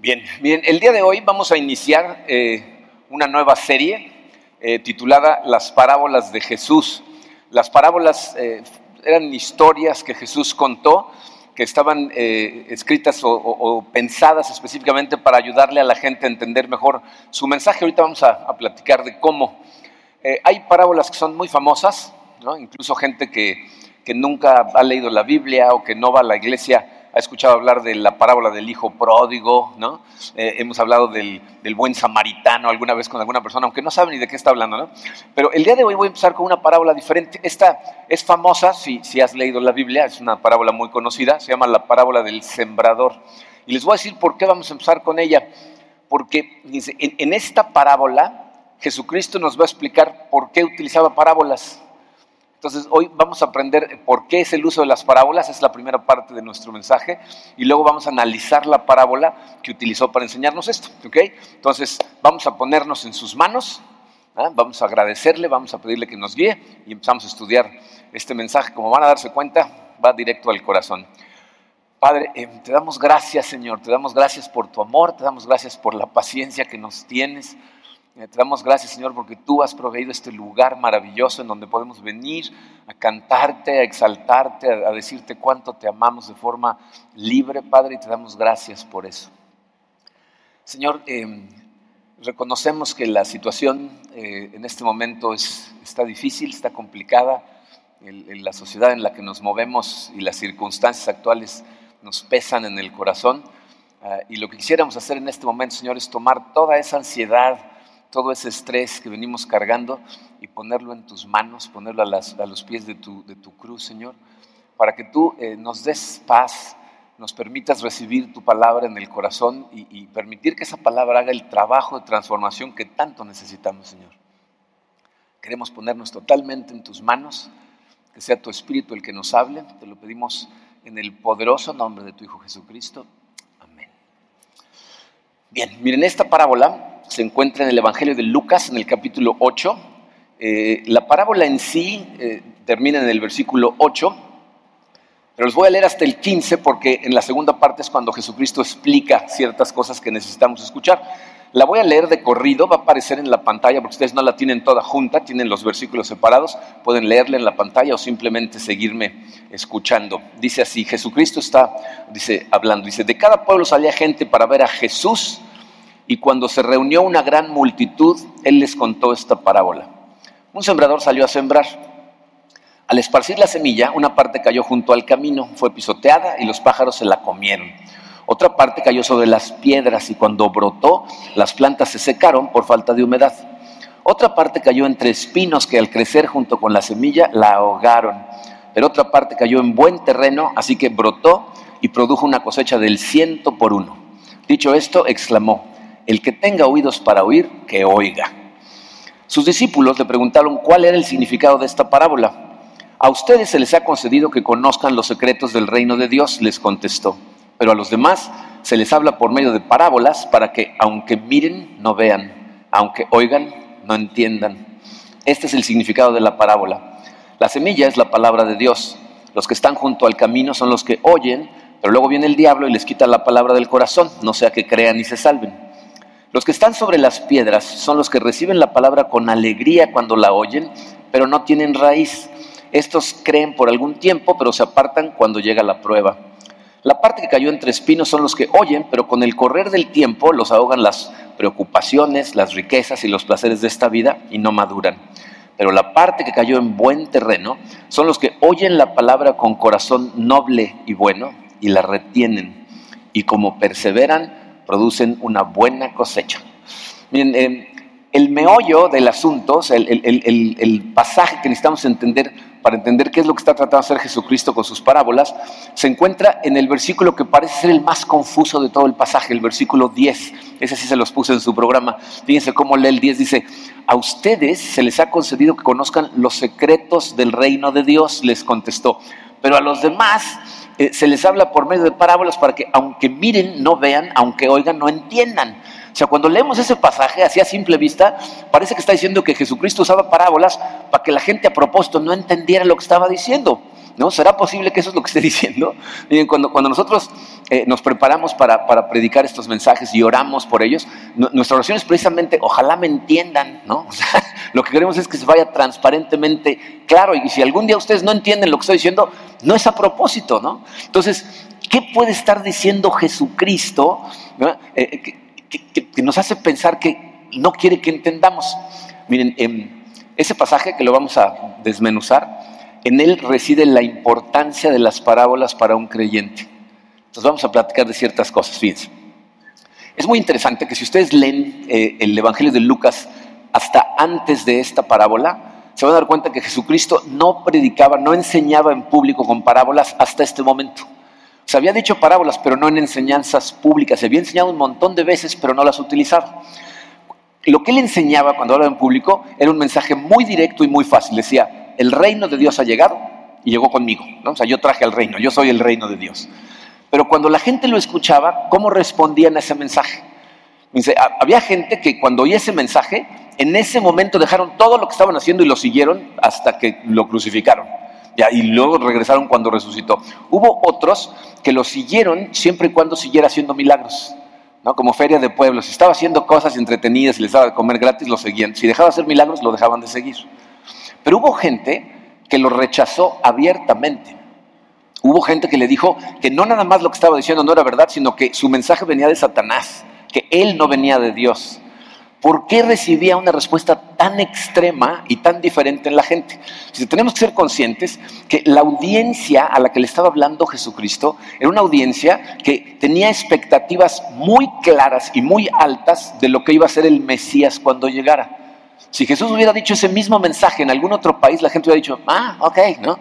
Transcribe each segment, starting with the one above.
Bien, bien, el día de hoy vamos a iniciar eh, una nueva serie eh, titulada Las parábolas de Jesús. Las parábolas eh, eran historias que Jesús contó que estaban escritas o, pensadas específicamente para ayudarle a la gente a entender mejor su mensaje. Ahorita vamos a, platicar de cómo. hay parábolas que son muy famosas, incluso gente que, que nunca ha leído la Biblia o que no va a la iglesia ha escuchado hablar de la parábola del hijo pródigo, ¿no? Eh, hemos hablado del, buen samaritano alguna vez con alguna persona, aunque no sabe ni de qué está hablando, ¿no? Pero el día de hoy voy a empezar con una parábola diferente. Esta es famosa, si, si has leído la Biblia, es una parábola muy conocida, se llama la parábola del sembrador. Y les voy a decir por qué vamos a empezar con ella. Porque dice, en esta parábola Jesucristo nos va a explicar por qué utilizaba parábolas. Entonces, hoy vamos a aprender por qué es el uso de las parábolas, es la primera parte de nuestro mensaje, y luego vamos a analizar la parábola que utilizó para enseñarnos esto. ¿okay? Entonces, vamos a ponernos en sus manos, ¿ah? vamos a agradecerle, vamos a pedirle que nos guíe y empezamos a estudiar este mensaje. Como van a darse cuenta, va directo al corazón. Padre, eh, te damos gracias, Señor, te damos gracias por tu amor, te damos gracias por la paciencia que nos tienes. Eh, te damos gracias, Señor, porque tú has proveído este lugar maravilloso en donde podemos venir a cantarte, a exaltarte, a, decirte cuánto te amamos de forma libre, Padre, y te damos gracias por eso. Señor, eh, reconocemos que la situación eh, en este momento es, está difícil, está complicada. la sociedad en la que nos movemos y las circunstancias actuales nos pesan en el corazón. Ah, y lo que quisiéramos hacer en este momento, Señor, es tomar toda esa ansiedad, todo ese estrés que venimos cargando y ponerlo en tus manos, ponerlo a, los pies de tu, cruz, Señor, para que tú eh, nos des paz, nos permitas recibir tu palabra en el corazón y, y, permitir que esa palabra haga el trabajo de transformación que tanto necesitamos, Señor. Queremos ponernos totalmente en tus manos, que sea tu Espíritu el que nos hable, te lo pedimos en el poderoso nombre de tu Hijo Jesucristo. Amén. Bien, miren esta parábola se encuentra en el Evangelio de Lucas, en el capítulo 8. Eh, la parábola en sí eh, termina en el versículo 8, pero los voy a leer hasta el 15 porque en la segunda parte es cuando Jesucristo explica ciertas cosas que necesitamos escuchar. La voy a leer de corrido, va a aparecer en la pantalla porque ustedes no la tienen toda junta, tienen los versículos separados, pueden leerla en la pantalla o simplemente seguirme escuchando. Dice así, Jesucristo está dice hablando, dice, de cada pueblo salía gente para ver a Jesús y cuando se reunió una gran multitud, él les contó esta parábola. Un sembrador salió a sembrar. Al esparcir la semilla, una parte cayó junto al camino, fue pisoteada y los pájaros se la comieron. Otra parte cayó sobre las piedras y cuando brotó, las plantas se secaron por falta de humedad. Otra parte cayó entre espinos que al crecer junto con la semilla la ahogaron. Pero otra parte cayó en buen terreno, así que brotó y produjo una cosecha del ciento por uno. Dicho esto, exclamó, el que tenga oídos para oír, que oiga. Sus discípulos le preguntaron cuál era el significado de esta parábola. A ustedes se les ha concedido que conozcan los secretos del reino de Dios, les contestó, pero a los demás se les habla por medio de parábolas para que aunque miren, no vean, aunque oigan, no entiendan. Este es el significado de la parábola. La semilla es la palabra de Dios. Los que están junto al camino son los que oyen, pero luego viene el diablo y les quita la palabra del corazón, no sea que crean y se salven. Los que están sobre las piedras son los que reciben la palabra con alegría cuando la oyen, pero no tienen raíz. Estos creen por algún tiempo, pero se apartan cuando llega la prueba. La parte que cayó entre espinos son los que oyen, pero con el correr del tiempo los ahogan las preocupaciones, las riquezas y los placeres de esta vida y no maduran. Pero la parte que cayó en buen terreno son los que oyen la palabra con corazón noble y bueno y la retienen. Y como perseveran, producen una buena cosecha. Miren, eh, el meollo del asunto, el, pasaje que necesitamos entender para entender qué es lo que está tratando de hacer Jesucristo con sus parábolas, se encuentra en el versículo que parece ser el más confuso de todo el pasaje, el versículo 10. Ese sí se los puse en su programa. Fíjense cómo lee el 10. Dice, a ustedes se les ha concedido que conozcan los secretos del reino de Dios, les contestó. Pero a los demás eh, se les habla por medio de parábolas para que aunque miren, no vean, aunque oigan, no entiendan. O sea, cuando leemos ese pasaje así a simple vista, parece que está diciendo que Jesucristo usaba parábolas para que la gente a propósito no entendiera lo que estaba diciendo. ¿No? ¿Será posible que eso es lo que esté diciendo? Miren, cuando, cuando nosotros eh, nos preparamos para, para, predicar estos mensajes y oramos por ellos, nuestra oración es precisamente, ojalá me entiendan, ¿no? O sea, lo que queremos es que se vaya transparentemente claro. Y si algún día ustedes no entienden lo que estoy diciendo, no es a propósito, ¿no? Entonces, ¿qué puede estar diciendo Jesucristo eh, que, nos hace pensar que no quiere que entendamos? Miren, em, ese pasaje que lo vamos a desmenuzar, en él reside la importancia de las parábolas para un creyente. Entonces vamos a platicar de ciertas cosas, fíjense. Es muy interesante que si ustedes leen eh, el Evangelio de Lucas hasta antes de esta parábola, se van a dar cuenta que Jesucristo no predicaba, no enseñaba en público con parábolas hasta este momento. Se había dicho parábolas, pero no en enseñanzas públicas. Se había enseñado un montón de veces, pero no las utilizaba. Lo que él enseñaba cuando hablaba en público era un mensaje muy directo y muy fácil. Decía, el reino de Dios ha llegado y llegó conmigo. ¿no? O sea, yo traje al reino, yo soy el reino de Dios. Pero cuando la gente lo escuchaba, ¿cómo respondían a ese mensaje? Dice, había gente que cuando oía ese mensaje, en ese momento dejaron todo lo que estaban haciendo y lo siguieron hasta que lo crucificaron. Y luego regresaron cuando resucitó. Hubo otros que lo siguieron siempre y cuando siguiera haciendo milagros. ¿no? Como feria de pueblos. Si estaba haciendo cosas entretenidas y les daba de comer gratis, lo seguían. Si dejaba de hacer milagros, lo dejaban de seguir. Pero hubo gente que lo rechazó abiertamente. Hubo gente que le dijo que no nada más lo que estaba diciendo no era verdad, sino que su mensaje venía de Satanás, que él no venía de Dios. ¿Por qué recibía una respuesta tan extrema y tan diferente en la gente? Si tenemos que ser conscientes que la audiencia a la que le estaba hablando Jesucristo era una audiencia que tenía expectativas muy claras y muy altas de lo que iba a ser el Mesías cuando llegara. Si Jesús hubiera dicho ese mismo mensaje en algún otro país, la gente hubiera dicho, ah, ok, ¿no?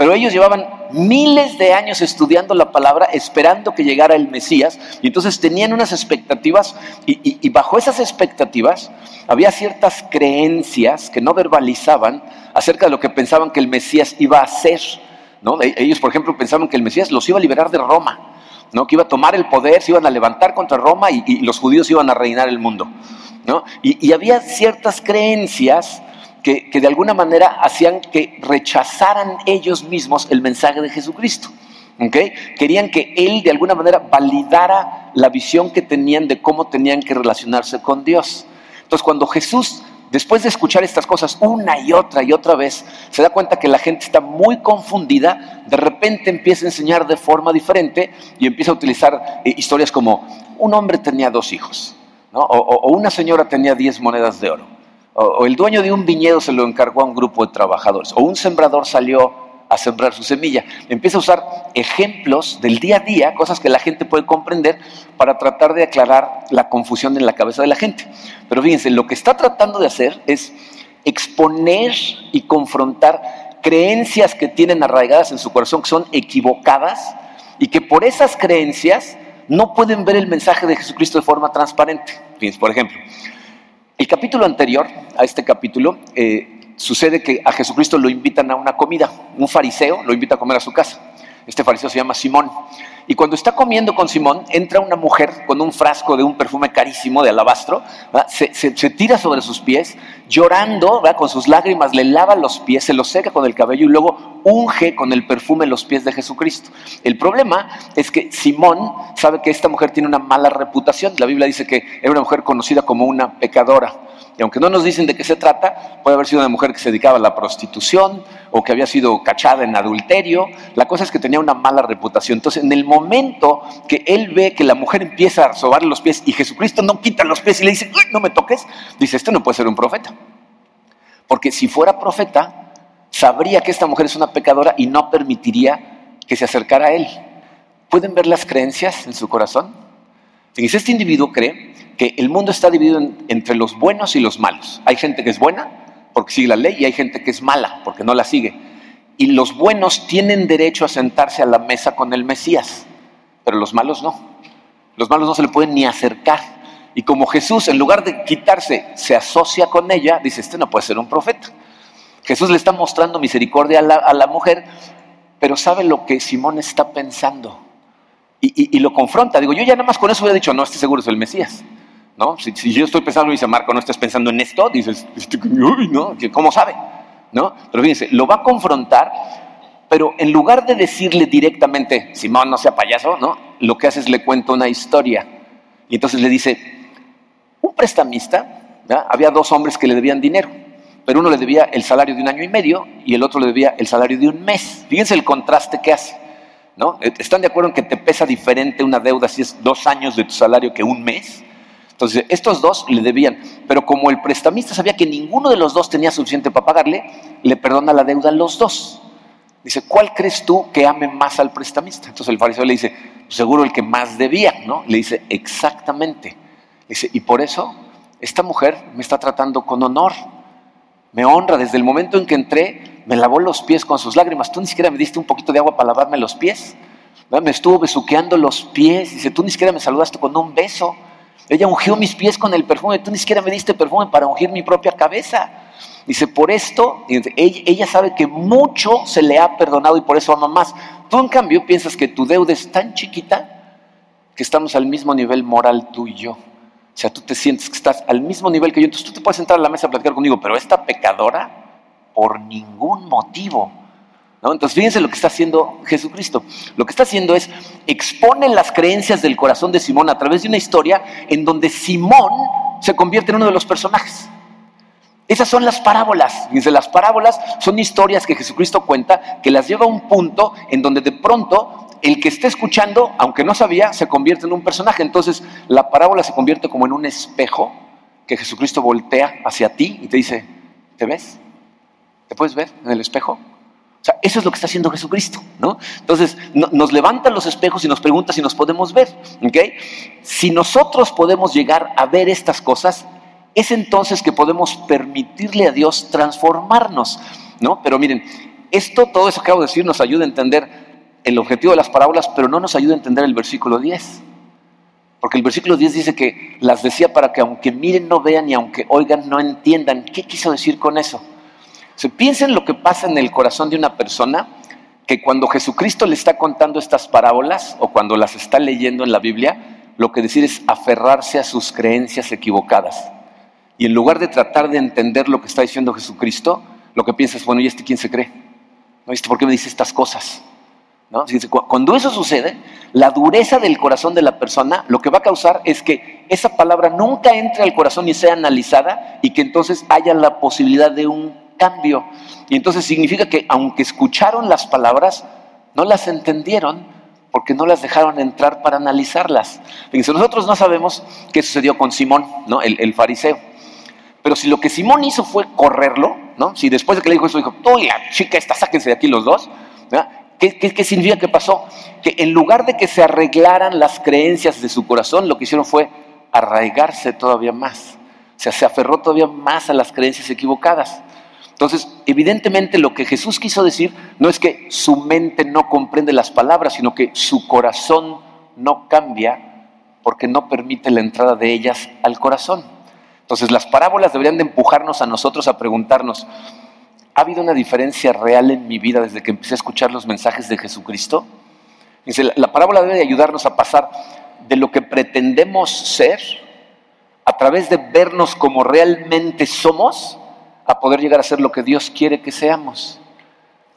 Pero ellos llevaban miles de años estudiando la palabra, esperando que llegara el Mesías, y entonces tenían unas expectativas, y, bajo esas expectativas había ciertas creencias que no verbalizaban acerca de lo que pensaban que el Mesías iba a hacer. ¿no? E, ellos, por ejemplo, pensaban que el Mesías los iba a liberar de Roma, ¿no? que iba a tomar el poder, se iban a levantar contra Roma y, y los judíos iban a reinar el mundo. Y, había ciertas creencias que, de alguna manera hacían que rechazaran ellos mismos el mensaje de Jesucristo. Querían que Él de alguna manera validara la visión que tenían de cómo tenían que relacionarse con Dios. Entonces cuando Jesús, después de escuchar estas cosas una y otra y otra vez, se da cuenta que la gente está muy confundida, de repente empieza a enseñar de forma diferente y empieza a utilizar eh, historias como un hombre tenía dos hijos. O, una señora tenía 10 monedas de oro. O, el dueño de un viñedo se lo encargó a un grupo de trabajadores. O un sembrador salió a sembrar su semilla. Empieza a usar ejemplos del día a día, cosas que la gente puede comprender, para tratar de aclarar la confusión en la cabeza de la gente. Pero fíjense, lo que está tratando de hacer es exponer y confrontar creencias que tienen arraigadas en su corazón, que son equivocadas, y que por esas creencias no pueden ver el mensaje de Jesucristo de forma transparente. Por ejemplo, el capítulo anterior a este capítulo eh, sucede que a Jesucristo lo invitan a una comida. Un fariseo lo invita a comer a su casa. Este fariseo se llama Simón. Y cuando está comiendo con Simón, entra una mujer con un frasco de un perfume carísimo de alabastro, se, tira sobre sus pies, llorando, con sus lágrimas, le lava los pies, se los seca con el cabello y luego unge con el perfume los pies de Jesucristo. El problema es que Simón sabe que esta mujer tiene una mala reputación. La Biblia dice que era una mujer conocida como una pecadora. Y aunque no nos dicen de qué se trata, puede haber sido una mujer que se dedicaba a la prostitución o que había sido cachada en adulterio. La cosa es que tenía una mala reputación. Entonces, en el momento que él ve que la mujer empieza a sobarle los pies y Jesucristo no quita los pies y le dice, no me toques, dice, este no puede ser un profeta. Porque si fuera profeta, sabría que esta mujer es una pecadora y no permitiría que se acercara a él. ¿Pueden ver las creencias en su corazón? Este individuo cree que el mundo está dividido entre los buenos y los malos. Hay gente que es buena porque sigue la ley y hay gente que es mala porque no la sigue. Y los buenos tienen derecho a sentarse a la mesa con el Mesías, pero los malos no. Los malos no se le pueden ni acercar. Y como Jesús, en lugar de quitarse, se asocia con ella, dice, este no puede ser un profeta. Jesús le está mostrando misericordia a la, mujer, pero sabe lo que Simón está pensando y, lo confronta. Digo, yo ya nada más con eso hubiera dicho, no, este seguro es el Mesías. ¿no? Si, yo estoy pensando, dice Marco, no estás pensando en esto, dices, este, uy, ¿no? ¿Cómo sabe? ¿No? Pero fíjense, lo va a confrontar, pero en lugar de decirle directamente, Simón, no sea payaso, ¿no? Lo que hace es le cuenta una historia. Y entonces le dice, un prestamista, había dos hombres que le debían dinero, pero uno le debía el salario de un año y medio y el otro le debía el salario de un mes. Fíjense el contraste que hace. ¿no? ¿Están de acuerdo en que te pesa diferente una deuda si es dos años de tu salario que un mes? Entonces, estos dos le debían, pero como el prestamista sabía que ninguno de los dos tenía suficiente para pagarle, le perdona la deuda a los dos. Dice, ¿cuál crees tú que ame más al prestamista? Entonces el fariseo le dice, seguro el que más debía, ¿no? Le dice, exactamente. Dice, y por eso esta mujer me está tratando con honor, me honra. Desde el momento en que entré, me lavó los pies con sus lágrimas. Tú ni siquiera me diste un poquito de agua para lavarme los pies. Me estuvo besuqueando los pies. Dice, tú ni siquiera me saludaste con un beso. Ella ungió mis pies con el perfume. Tú ni siquiera me diste perfume para ungir mi propia cabeza. Dice, por esto, ella sabe que mucho se le ha perdonado y por eso ama más. Tú, en cambio, piensas que tu deuda es tan chiquita que estamos al mismo nivel moral tú y yo. O sea, tú te sientes que estás al mismo nivel que yo. Entonces tú te puedes entrar a la mesa a platicar conmigo, pero esta pecadora, por ningún motivo. Entonces fíjense lo que está haciendo Jesucristo. Lo que está haciendo es expone las creencias del corazón de Simón a través de una historia en donde Simón se convierte en uno de los personajes. Esas son las parábolas. Dice, las parábolas son historias que Jesucristo cuenta que las lleva a un punto en donde de pronto el que esté escuchando, aunque no sabía, se convierte en un personaje. Entonces la parábola se convierte como en un espejo que Jesucristo voltea hacia ti y te dice, ¿te ves? ¿Te puedes ver en el espejo? O sea, eso es lo que está haciendo Jesucristo, ¿no? Entonces, nos levanta los espejos y nos pregunta si nos podemos ver, ¿ok? Si nosotros podemos llegar a ver estas cosas, es entonces que podemos permitirle a Dios transformarnos, ¿no? Pero miren, esto, todo eso que acabo de decir, nos ayuda a entender el objetivo de las parábolas, pero no nos ayuda a entender el versículo 10. Porque el versículo 10 dice que las decía para que aunque miren no vean y aunque oigan no entiendan. ¿Qué quiso decir con eso? Se piensen lo que pasa en el corazón de una persona que cuando Jesucristo le está contando estas parábolas o cuando las está leyendo en la Biblia, lo que decir es aferrarse a sus creencias equivocadas. Y en lugar de tratar de entender lo que está diciendo Jesucristo, lo que piensa es, bueno, ¿y este quién se cree? ¿No? ¿Este por qué me dice estas cosas? ¿No? Cuando eso sucede, la dureza del corazón de la persona lo que va a causar es que esa palabra nunca entre al corazón y sea analizada y que entonces haya la posibilidad de un cambio. Y entonces significa que aunque escucharon las palabras, no las entendieron porque no las dejaron entrar para analizarlas. Fíjense, nosotros no sabemos qué sucedió con Simón, el, fariseo. Pero si lo que Simón hizo fue correrlo, ¿no? si después de que le dijo eso dijo, tú y la chica esta, sáquense de aquí los dos, ¿Qué, qué, qué significa que pasó? Que en lugar de que se arreglaran las creencias de su corazón, lo que hicieron fue arraigarse todavía más. O sea, se aferró todavía más a las creencias equivocadas. Entonces, evidentemente lo que Jesús quiso decir no es que su mente no comprende las palabras, sino que su corazón no cambia porque no permite la entrada de ellas al corazón. Entonces, las parábolas deberían de empujarnos a nosotros a preguntarnos, ¿ha habido una diferencia real en mi vida desde que empecé a escuchar los mensajes de Jesucristo? Dice, la parábola debe de ayudarnos a pasar de lo que pretendemos ser a través de vernos como realmente somos a poder llegar a ser lo que Dios quiere que seamos.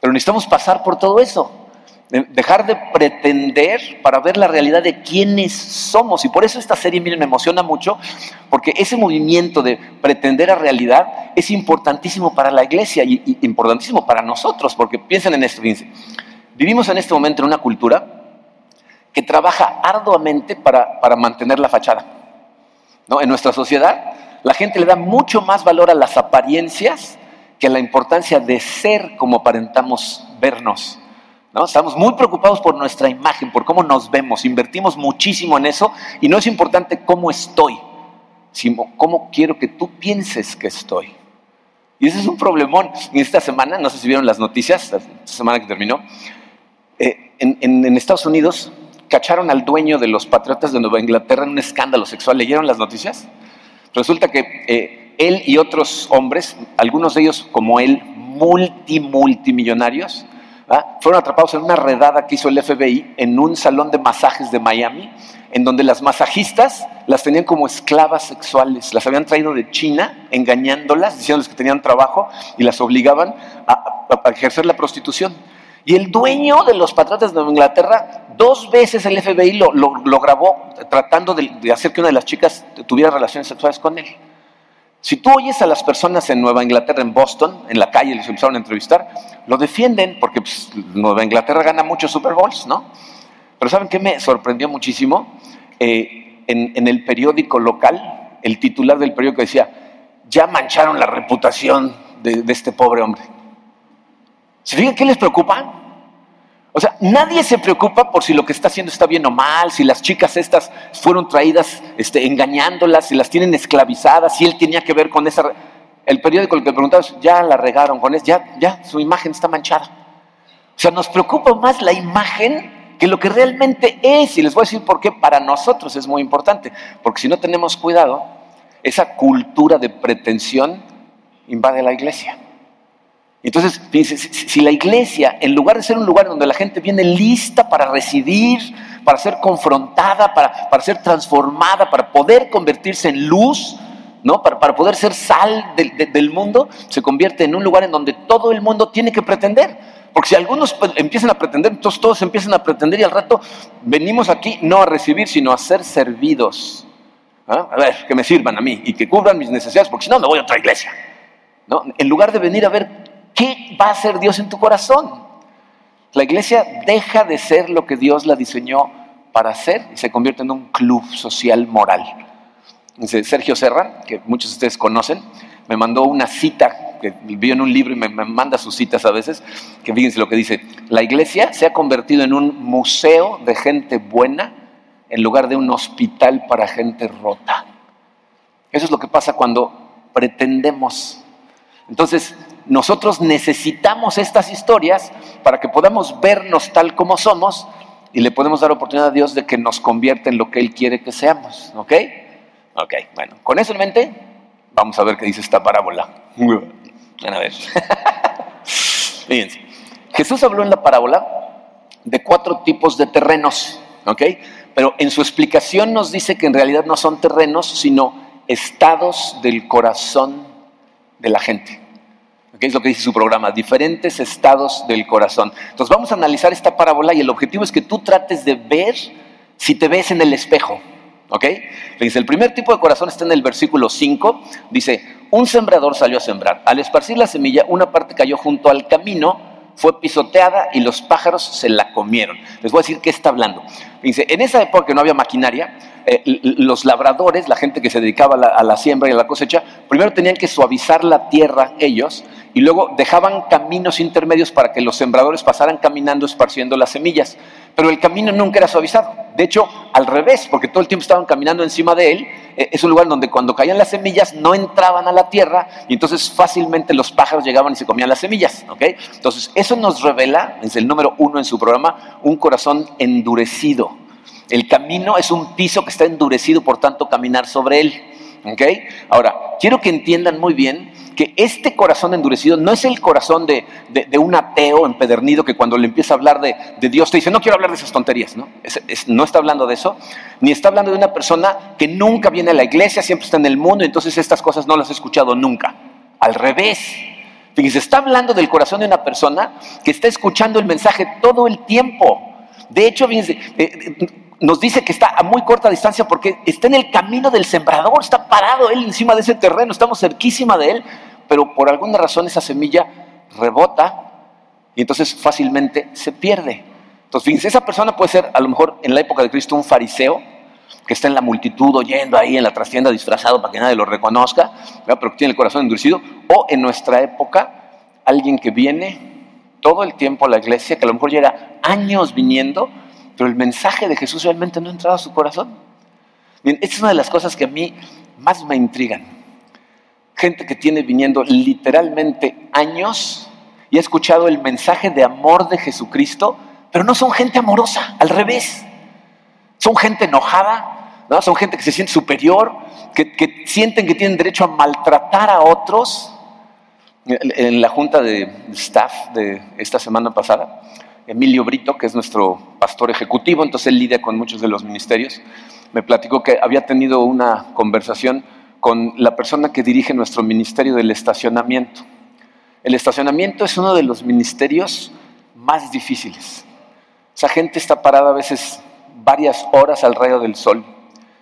Pero necesitamos pasar por todo eso, dejar de pretender para ver la realidad de quiénes somos. Y por eso esta serie, miren, me emociona mucho, porque ese movimiento de pretender a realidad es importantísimo para la iglesia y, importantísimo para nosotros, porque piensen en esto, fíjense. Vivimos en este momento en una cultura que trabaja arduamente para, para mantener la fachada. ¿no? En nuestra sociedad la gente le da mucho más valor a las apariencias que a la importancia de ser como aparentamos vernos. ¿No? Estamos muy preocupados por nuestra imagen, por cómo nos vemos, invertimos muchísimo en eso y no es importante cómo estoy, sino cómo quiero que tú pienses que estoy. Y ese es un problemón. En esta semana, no sé si vieron las noticias, esta semana que terminó, eh, en Estados Unidos cacharon al dueño de los Patriotas de Nueva Inglaterra en un escándalo sexual. ¿Leyeron las noticias? Resulta que eh, él y otros hombres, algunos de ellos como él, multi, multimillonarios, fueron atrapados en una redada que hizo el FBI en un salón de masajes de Miami, en donde las masajistas las tenían como esclavas sexuales, las habían traído de China, engañándolas, diciéndoles que tenían trabajo y las obligaban a, ejercer la prostitución. Y el dueño de los patriotas de Inglaterra, dos veces el FBI lo, grabó tratando de hacer que una de las chicas tuviera relaciones sexuales con él. Si tú oyes a las personas en Nueva Inglaterra, en Boston, en la calle, les empezaron a entrevistar, lo defienden porque pues, Nueva Inglaterra gana muchos Super Bowls, ¿no? Pero ¿saben qué me sorprendió muchísimo? Eh, en, el periódico local, el titular del periódico decía, ya mancharon la reputación de, de este pobre hombre. ¿Se fijan qué les preocupa? O sea, nadie se preocupa por si lo que está haciendo está bien o mal, si las chicas estas fueron traídas este, engañándolas, si las tienen esclavizadas, si él tenía que ver con esa... El periódico el que preguntabas, ya la regaron con eso, ya, ya, su imagen está manchada. O sea, nos preocupa más la imagen que lo que realmente es. Y les voy a decir por qué para nosotros es muy importante. Porque si no tenemos cuidado, esa cultura de pretensión invade la iglesia. Entonces, si la iglesia, en lugar de ser un lugar donde la gente viene lista para residir, para ser confrontada, para, ser transformada, para poder convertirse en luz, ¿no? para, poder ser sal del mundo, se convierte en un lugar en donde todo el mundo tiene que pretender. Porque si algunos pues, empiezan a pretender, entonces todos empiezan a pretender y al rato venimos aquí no a recibir, sino a ser servidos. A ver, que me sirvan a mí y que cubran mis necesidades, porque si no me voy a otra iglesia. ¿no? En lugar de venir a ver ¿Qué va a hacer Dios en tu corazón? La iglesia deja de ser lo que Dios la diseñó para ser y se convierte en un club social moral. Sergio Serra, que muchos de ustedes conocen, me mandó una cita que vio en un libro y me, manda sus citas a veces, que fíjense lo que dice, la iglesia se ha convertido en un museo de gente buena en lugar de un hospital para gente rota. Eso es lo que pasa cuando pretendemos. Entonces, nosotros necesitamos estas historias para que podamos vernos tal como somos y le podemos dar oportunidad a Dios de que nos convierta en lo que Él quiere que seamos. ¿Ok? Ok, bueno, con eso en mente, vamos a ver qué dice esta parábola. A ver. Fíjense. Jesús habló en la parábola de cuatro tipos de terrenos, ¿ok? Pero en su explicación nos dice que en realidad no son terrenos, sino estados del corazón de la gente que es lo que dice su programa, diferentes estados del corazón. Entonces vamos a analizar esta parábola y el objetivo es que tú trates de ver si te ves en el espejo. ¿Ok? Dice, el primer tipo de corazón está en el versículo 5. Dice, un sembrador salió a sembrar. Al esparcir la semilla, una parte cayó junto al camino, fue pisoteada y los pájaros se la comieron. Les voy a decir qué está hablando. Dice, en esa época que no había maquinaria, eh, los labradores, la gente que se dedicaba a la, a la siembra y a la cosecha, primero tenían que suavizar la tierra ellos y luego dejaban caminos intermedios para que los sembradores pasaran caminando esparciendo las semillas. Pero el camino nunca era suavizado. De hecho, al revés, porque todo el tiempo estaban caminando encima de él. Eh, es un lugar donde cuando caían las semillas no entraban a la tierra y entonces fácilmente los pájaros llegaban y se comían las semillas. Entonces, eso nos revela, es el número uno en su programa, un corazón endurecido. El camino es un piso que está endurecido, por tanto, caminar sobre él. Ahora, quiero que entiendan muy bien que este corazón endurecido no es el corazón de, un ateo empedernido que cuando le empieza a hablar de, Dios te dice, no quiero hablar de esas tonterías, ¿no? no está hablando de eso, ni está hablando de una persona que nunca viene a la iglesia, siempre está en el mundo, entonces estas cosas no las he escuchado nunca. Al revés. Fíjense, está hablando del corazón de una persona que está escuchando el mensaje todo el tiempo. De hecho, fíjense, eh, nos dice que está a muy corta distancia porque está en el camino del sembrador, está parado él encima de ese terreno, estamos cerquísima de él, pero por alguna razón esa semilla rebota y entonces fácilmente se pierde. Entonces, fíjense, esa persona puede ser a lo mejor en la época de Cristo un fariseo que está en la multitud oyendo ahí en la trastienda disfrazado para que nadie lo reconozca, pero que tiene el corazón endurecido, o en nuestra época alguien que viene todo el tiempo a la iglesia, que a lo mejor llega años viniendo, pero el mensaje de Jesús realmente no ha entrado a su corazón. Bien, esta es una de las cosas que a mí más me intrigan. Gente que tiene viniendo literalmente años y ha escuchado el mensaje de amor de Jesucristo, pero no son gente amorosa, al revés. Son gente enojada, ¿no? son gente que se siente superior, que, que sienten que tienen derecho a maltratar a otros. En la junta de staff de esta semana pasada, Emilio Brito, que es nuestro pastor ejecutivo, entonces él lidia con muchos de los ministerios, me platicó que había tenido una conversación con la persona que dirige nuestro ministerio del estacionamiento. El estacionamiento es uno de los ministerios más difíciles. Esa gente está parada a veces varias horas al rayo del sol.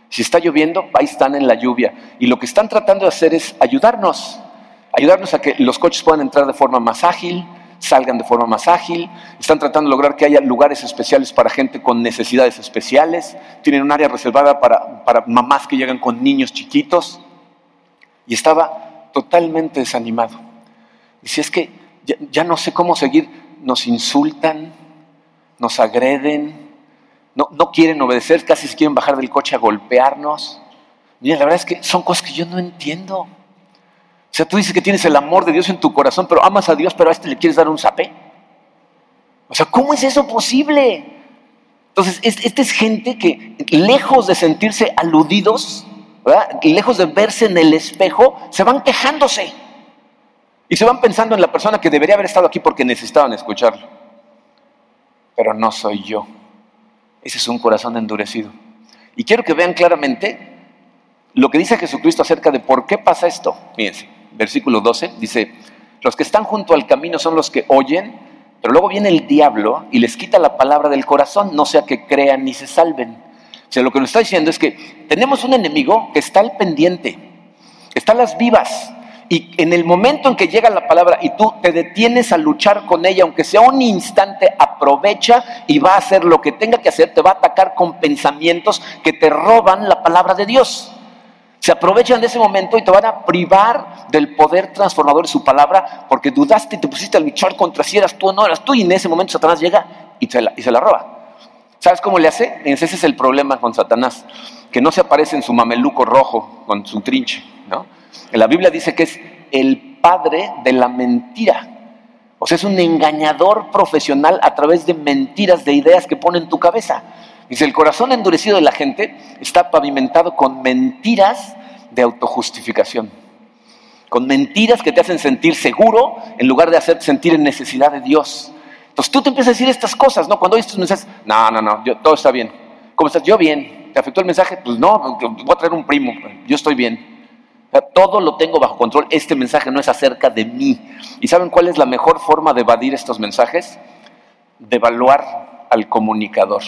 Si está lloviendo, ahí están en la lluvia. Y lo que están tratando de hacer es ayudarnos, ayudarnos a que los coches puedan entrar de forma más ágil, salgan de forma más ágil. Están tratando de lograr que haya lugares especiales para gente con necesidades especiales. Tienen un área reservada para, para mamás que llegan con niños chiquitos. Y estaba totalmente desanimado. Y si es que ya, no sé cómo seguir, nos insultan, nos agreden, no, no quieren obedecer, casi se quieren bajar del coche a golpearnos. Mira, la verdad es que son cosas que yo no entiendo. O sea, tú dices que tienes el amor de Dios en tu corazón, pero amas a Dios, pero a este le quieres dar un zapé. O sea, ¿cómo es eso posible? Entonces, esta es gente que, lejos de sentirse aludidos, lejos de verse en el espejo, se van quejándose. Y se van pensando en la persona que debería haber estado aquí porque necesitaban escucharlo. Pero no soy yo. Ese es un corazón endurecido. Y quiero que vean claramente lo que dice Jesucristo acerca de por qué pasa esto. Fíjense, versículo 12 dice, los que están junto al camino son los que oyen, pero luego viene el diablo y les quita la palabra del corazón, no sea que crean ni se salven. O sea, lo que nos está diciendo es que tenemos un enemigo que está al pendiente, está a las vivas. Y en el momento en que llega la palabra y tú te detienes a luchar con ella, aunque sea un instante, aprovecha y va a hacer lo que tenga que hacer, te va a atacar con pensamientos que te roban la palabra de Dios. Se aprovechan de ese momento y te van a privar del poder transformador de su palabra porque dudaste y te pusiste a luchar contra si eras tú o no eras tú y en ese momento Satanás llega y se la, y se la roba. ¿Sabes cómo le hace? Ese es el problema con Satanás, que no se aparece en su mameluco rojo con su trinche. ¿no? La Biblia dice que es el padre de la mentira. O sea, es un engañador profesional a través de mentiras, de ideas que pone en tu cabeza. Dice, el corazón endurecido de la gente está pavimentado con mentiras de autojustificación. Con mentiras que te hacen sentir seguro en lugar de hacerte sentir en necesidad de Dios. Entonces tú te empiezas a decir estas cosas, ¿no? Cuando oyes estos mensajes, no, no, no, todo está bien. ¿Cómo estás? Yo bien. ¿Te afectó el mensaje? Pues no, voy a traer un primo, yo estoy bien. todo lo tengo bajo control. Este mensaje no es acerca de mí. ¿Y saben cuál es la mejor forma de evadir estos mensajes? De evaluar al comunicador.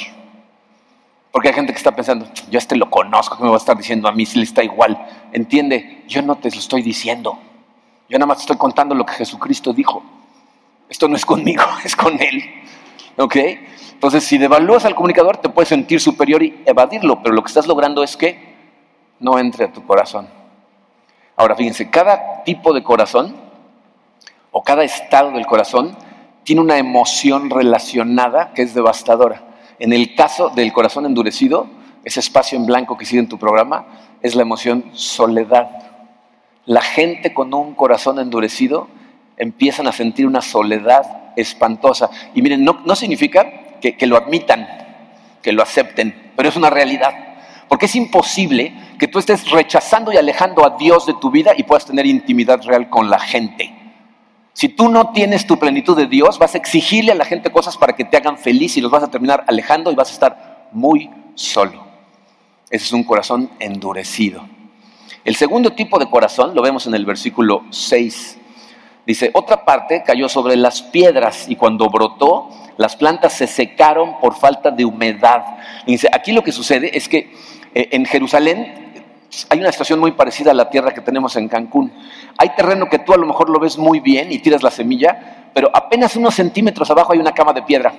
Porque hay gente que está pensando, yo este lo conozco, ¿qué me va a estar diciendo a mí si le está igual? Entiende, yo no te lo estoy diciendo. Yo nada más estoy contando lo que Jesucristo dijo. Esto no es conmigo, es con Él. ¿Ok? Entonces, si devalúas al comunicador, te puedes sentir superior y evadirlo, pero lo que estás logrando es que no entre a tu corazón. Ahora, fíjense, cada tipo de corazón o cada estado del corazón tiene una emoción relacionada que es devastadora. En el caso del corazón endurecido, ese espacio en blanco que sigue en tu programa, es la emoción soledad. La gente con un corazón endurecido empiezan a sentir una soledad espantosa. Y miren, no, significa que, que lo admitan, que lo acepten, pero es una realidad. Porque es imposible que tú estés rechazando y alejando a Dios de tu vida y puedas tener intimidad real con la gente. Si tú no tienes tu plenitud de Dios, vas a exigirle a la gente cosas para que te hagan feliz y los vas a terminar alejando y vas a estar muy solo. Ese es un corazón endurecido. El segundo tipo de corazón lo vemos en el versículo 6. Dice, otra parte cayó sobre las piedras y cuando brotó, las plantas se secaron por falta de humedad. dice, aquí lo que sucede es que eh, en Jerusalén hay una situación muy parecida a la tierra que tenemos en Cancún. Hay terreno que tú a lo mejor lo ves muy bien y tiras la semilla, pero apenas unos centímetros abajo hay una cama de piedra.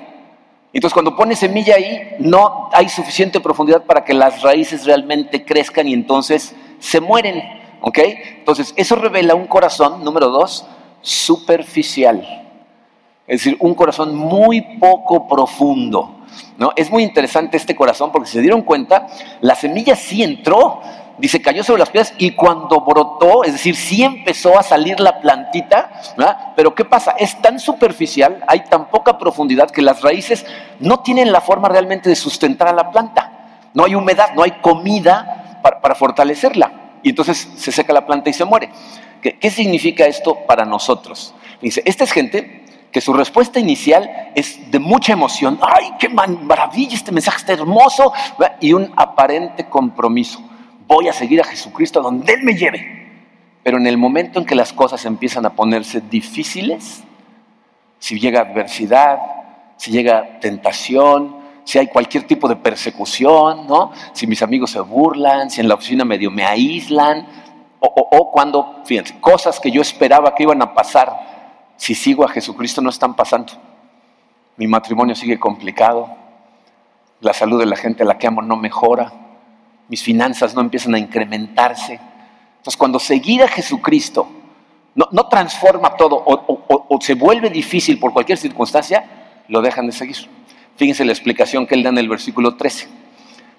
Entonces cuando pones semilla ahí, no hay suficiente profundidad para que las raíces realmente crezcan y entonces se mueren. ¿Ok? Entonces eso revela un corazón, número dos, superficial. Es decir, un corazón muy poco profundo. ¿no? Es muy interesante este corazón porque se dieron cuenta, la semilla sí entró, dice, cayó sobre las piedras y cuando brotó, es decir, sí empezó a salir la plantita, pero ¿qué pasa? Es tan superficial, hay tan poca profundidad que las raíces no tienen la forma realmente de sustentar a la planta. No hay humedad, no hay comida para, fortalecerla. y entonces se seca la planta y se muere. ¿Qué, qué significa esto para nosotros? Dice, esta es gente que su respuesta inicial es de mucha emoción, ¡ay, qué maravilla, este mensaje está hermoso! Y un aparente compromiso. Voy a seguir a Jesucristo donde Él me lleve. Pero en el momento en que las cosas empiezan a ponerse difíciles, si llega adversidad, si llega tentación, si hay cualquier tipo de persecución, ¿no? Si mis amigos se burlan, si en la oficina medio me aíslan, o, o cuando, fíjense, cosas que yo esperaba que iban a pasar si sigo a Jesucristo no están pasando. Mi matrimonio sigue complicado, la salud de la gente a la que amo no mejora, mis finanzas no empiezan a incrementarse. Entonces cuando seguir a Jesucristo no, transforma todo o, o, se vuelve difícil por cualquier circunstancia, lo dejan de seguir. Fíjense la explicación que él da en el versículo 13.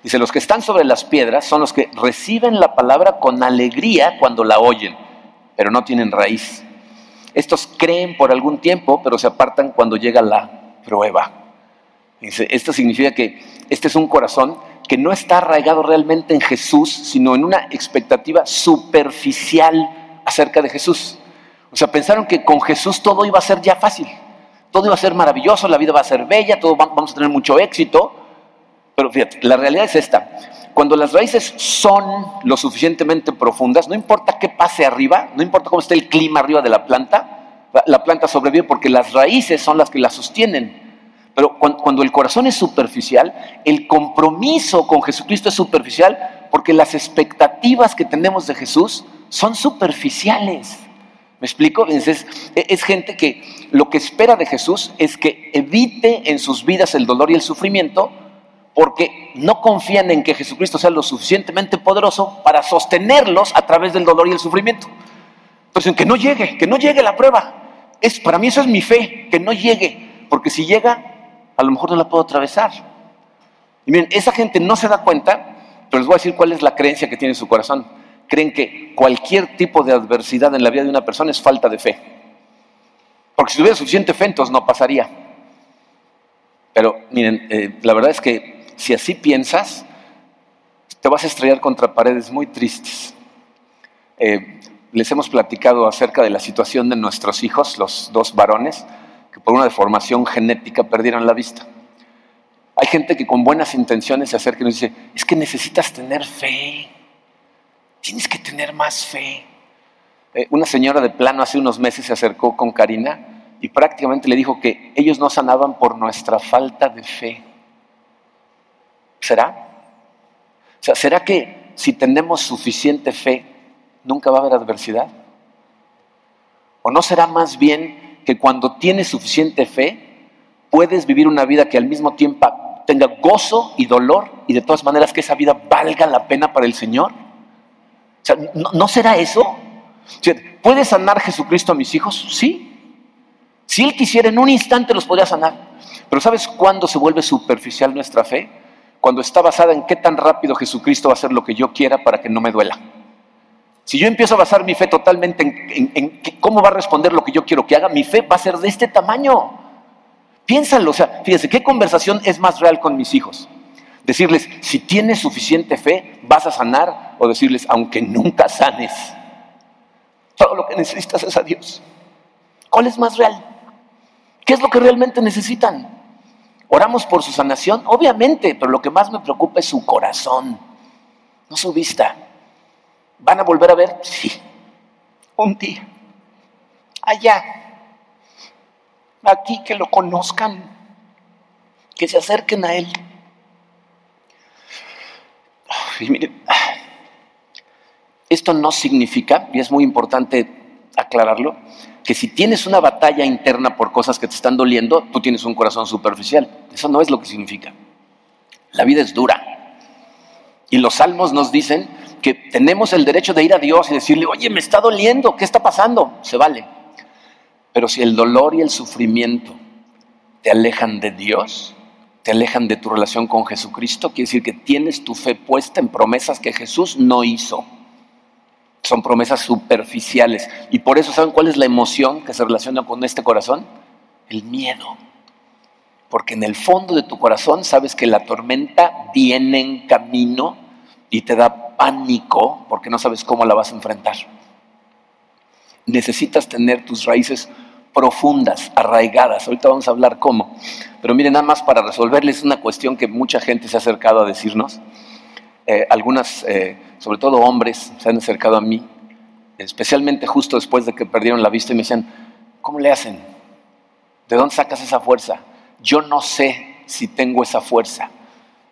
Dice, los que están sobre las piedras son los que reciben la palabra con alegría cuando la oyen, pero no tienen raíz. Estos creen por algún tiempo, pero se apartan cuando llega la prueba. esto significa que este es un corazón que no está arraigado realmente en Jesús, sino en una expectativa superficial acerca de Jesús. O sea, pensaron que con Jesús todo iba a ser ya fácil, todo iba a ser maravilloso, la vida va a ser bella, todo vamos a tener mucho éxito. Pero fíjate, la realidad es esta. Cuando las raíces son lo suficientemente profundas, no importa qué pase arriba, no importa cómo esté el clima arriba de la planta, la planta sobrevive porque las raíces son las que la sostienen. Pero cuando, el corazón es superficial, el compromiso con Jesucristo es superficial porque las expectativas que tenemos de Jesús son superficiales. ¿Me explico? Es, es, gente que lo que espera de Jesús es que evite en sus vidas el dolor y el sufrimiento porque no confían en que Jesucristo sea lo suficientemente poderoso para sostenerlos a través del dolor y el sufrimiento. Entonces, que no llegue, que no llegue la prueba. Es, para mí eso es mi fe, que no llegue, porque si llega, a lo mejor no la puedo atravesar. Y miren, esa gente no se da cuenta, pero les voy a decir cuál es la creencia que tiene en su corazón. Creen que cualquier tipo de adversidad en la vida de una persona es falta de fe. Porque si tuviera suficiente fe, entonces no pasaría. Pero miren, eh, la verdad es que si así piensas, te vas a estrellar contra paredes muy tristes. Eh, les hemos platicado acerca de la situación de nuestros hijos, los dos varones, que por una deformación genética perdieron la vista. Hay gente que con buenas intenciones se acerca y nos dice, es que necesitas tener fe, tienes que tener más fe. Eh, una señora de plano hace unos meses se acercó con Karina y prácticamente le dijo que ellos no sanaban por nuestra falta de fe. ¿Será? O sea, ¿será que si tenemos suficiente fe, nunca va a haber adversidad? ¿O no será más bien que cuando tienes suficiente fe, puedes vivir una vida que al mismo tiempo tenga gozo y dolor y de todas maneras que esa vida valga la pena para el Señor? O sea, ¿no, será eso? ¿Puede sanar Jesucristo a mis hijos? Sí. Si Él quisiera, en un instante los podría sanar. Pero ¿sabes cuándo se vuelve superficial nuestra fe? cuando está basada en qué tan rápido Jesucristo va a hacer lo que yo quiera para que no me duela. Si yo empiezo a basar mi fe totalmente en, cómo va a responder lo que yo quiero que haga, mi fe va a ser de este tamaño. Piénsalo, o sea, fíjense, ¿qué conversación es más real con mis hijos? Decirles, si tienes suficiente fe, vas a sanar, o decirles, aunque nunca sanes, todo lo que necesitas es a Dios. ¿Cuál es más real? ¿Qué es lo que realmente necesitan? ¿Oramos por su sanación? Obviamente, pero lo que más me preocupa es su corazón, no su vista. ¿Van a volver a ver? Sí. Un día. Allá. Aquí que lo conozcan. Que se acerquen a Él. Y miren, esto no significa, y es muy importante aclararlo, que si tienes una batalla interna por cosas que te están doliendo, tú tienes un corazón superficial. Eso no es lo que significa. La vida es dura. Y los salmos nos dicen que tenemos el derecho de ir a Dios y decirle, oye, me está doliendo, ¿qué está pasando? Se vale. Pero si el dolor y el sufrimiento te alejan de Dios, te alejan de tu relación con Jesucristo, quiere decir que tienes tu fe puesta en promesas que Jesús no hizo son promesas superficiales. Y por eso, ¿saben cuál es la emoción que se relaciona con este corazón? El miedo. Porque en el fondo de tu corazón sabes que la tormenta viene en camino y te da pánico porque no sabes cómo la vas a enfrentar. Necesitas tener tus raíces profundas, arraigadas. Ahorita vamos a hablar cómo. Pero miren, nada más para resolverles una cuestión que mucha gente se ha acercado a decirnos. Eh, algunas, eh, sobre todo hombres, se han acercado a mí, especialmente justo después de que perdieron la vista y me decían, ¿cómo le hacen? ¿De dónde sacas esa fuerza? Yo no sé si tengo esa fuerza.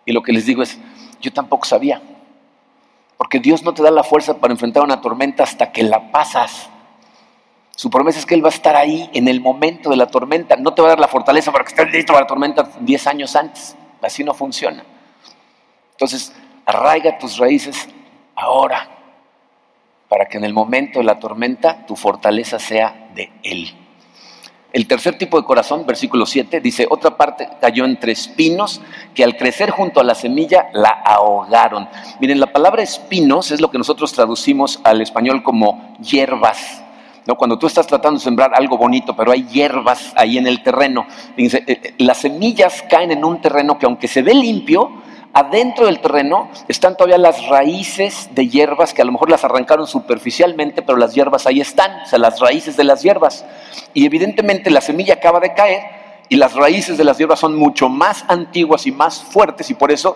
Y lo que les digo es, yo tampoco sabía. Porque Dios no te da la fuerza para enfrentar una tormenta hasta que la pasas. Su promesa es que Él va a estar ahí en el momento de la tormenta. No te va a dar la fortaleza para que estés listo para la tormenta 10 años antes. Así no funciona. Entonces, arraiga tus raíces ahora, para que en el momento de la tormenta tu fortaleza sea de Él. El tercer tipo de corazón, versículo 7, dice, otra parte cayó entre espinos que al crecer junto a la semilla la ahogaron. Miren, la palabra espinos es lo que nosotros traducimos al español como hierbas. ¿no? Cuando tú estás tratando de sembrar algo bonito, pero hay hierbas ahí en el terreno. Eh, eh, las semillas caen en un terreno que aunque se ve limpio, adentro del terreno están todavía las raíces de hierbas que a lo mejor las arrancaron superficialmente, pero las hierbas ahí están, o sea, las raíces de las hierbas. Y evidentemente la semilla acaba de caer y las raíces de las hierbas son mucho más antiguas y más fuertes y por eso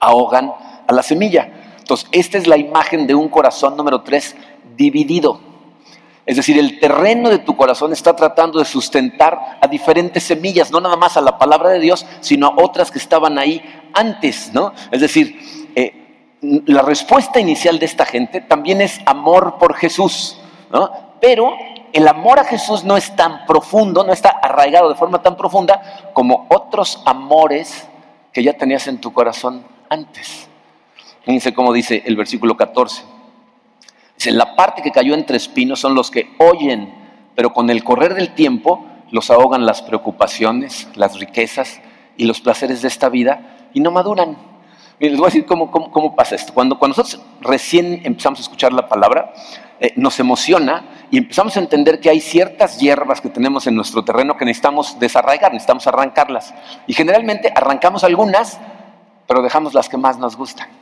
ahogan a la semilla. Entonces, esta es la imagen de un corazón número tres dividido. Es decir, el terreno de tu corazón está tratando de sustentar a diferentes semillas, no nada más a la palabra de Dios, sino a otras que estaban ahí antes, ¿no? Es decir, eh, la respuesta inicial de esta gente también es amor por Jesús, ¿no? Pero el amor a Jesús no es tan profundo, no está arraigado de forma tan profunda como otros amores que ya tenías en tu corazón antes. Fíjense cómo dice el versículo 14 la parte que cayó entre espinos son los que oyen, pero con el correr del tiempo los ahogan las preocupaciones, las riquezas y los placeres de esta vida y no maduran. les voy a decir cómo, cómo, pasa esto. Cuando, cuando, nosotros recién empezamos a escuchar la palabra, eh, nos emociona y empezamos a entender que hay ciertas hierbas que tenemos en nuestro terreno que necesitamos desarraigar, necesitamos arrancarlas. Y generalmente arrancamos algunas, pero dejamos las que más nos gustan.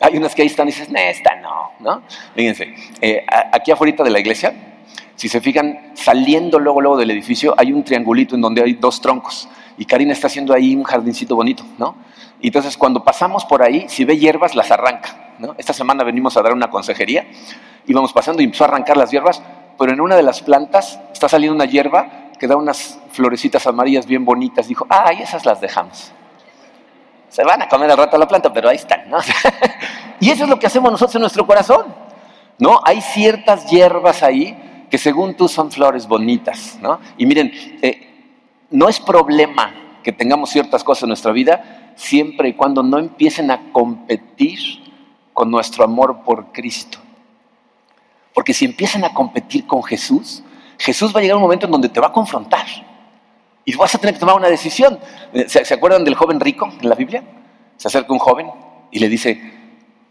Hay unas que ahí están y dices, esta no, ¿no? Fíjense, eh, aquí afuera de la iglesia, si se fijan, saliendo luego, luego del edificio, hay un triangulito en donde hay dos troncos. Y Karina está haciendo ahí un jardincito bonito, ¿no? Entonces cuando pasamos por ahí, si ve hierbas, las arranca, ¿no? Esta semana venimos a dar una consejería, íbamos pasando y empezó a arrancar las hierbas, pero en una de las plantas está saliendo una hierba que da unas florecitas amarillas bien bonitas. Dijo, ay, esas las dejamos. Se van a comer al rato la planta, pero ahí están, ¿no? y eso es lo que hacemos nosotros en nuestro corazón, ¿no? Hay ciertas hierbas ahí que según tú son flores bonitas, ¿no? Y miren, eh, no es problema que tengamos ciertas cosas en nuestra vida siempre y cuando no empiecen a competir con nuestro amor por Cristo. Porque si empiezan a competir con Jesús, Jesús va a llegar un momento en donde te va a confrontar. Y vas a tener que tomar una decisión. Eh, ¿Se, acuerdan del joven rico en la Biblia? Se acerca un joven y le dice,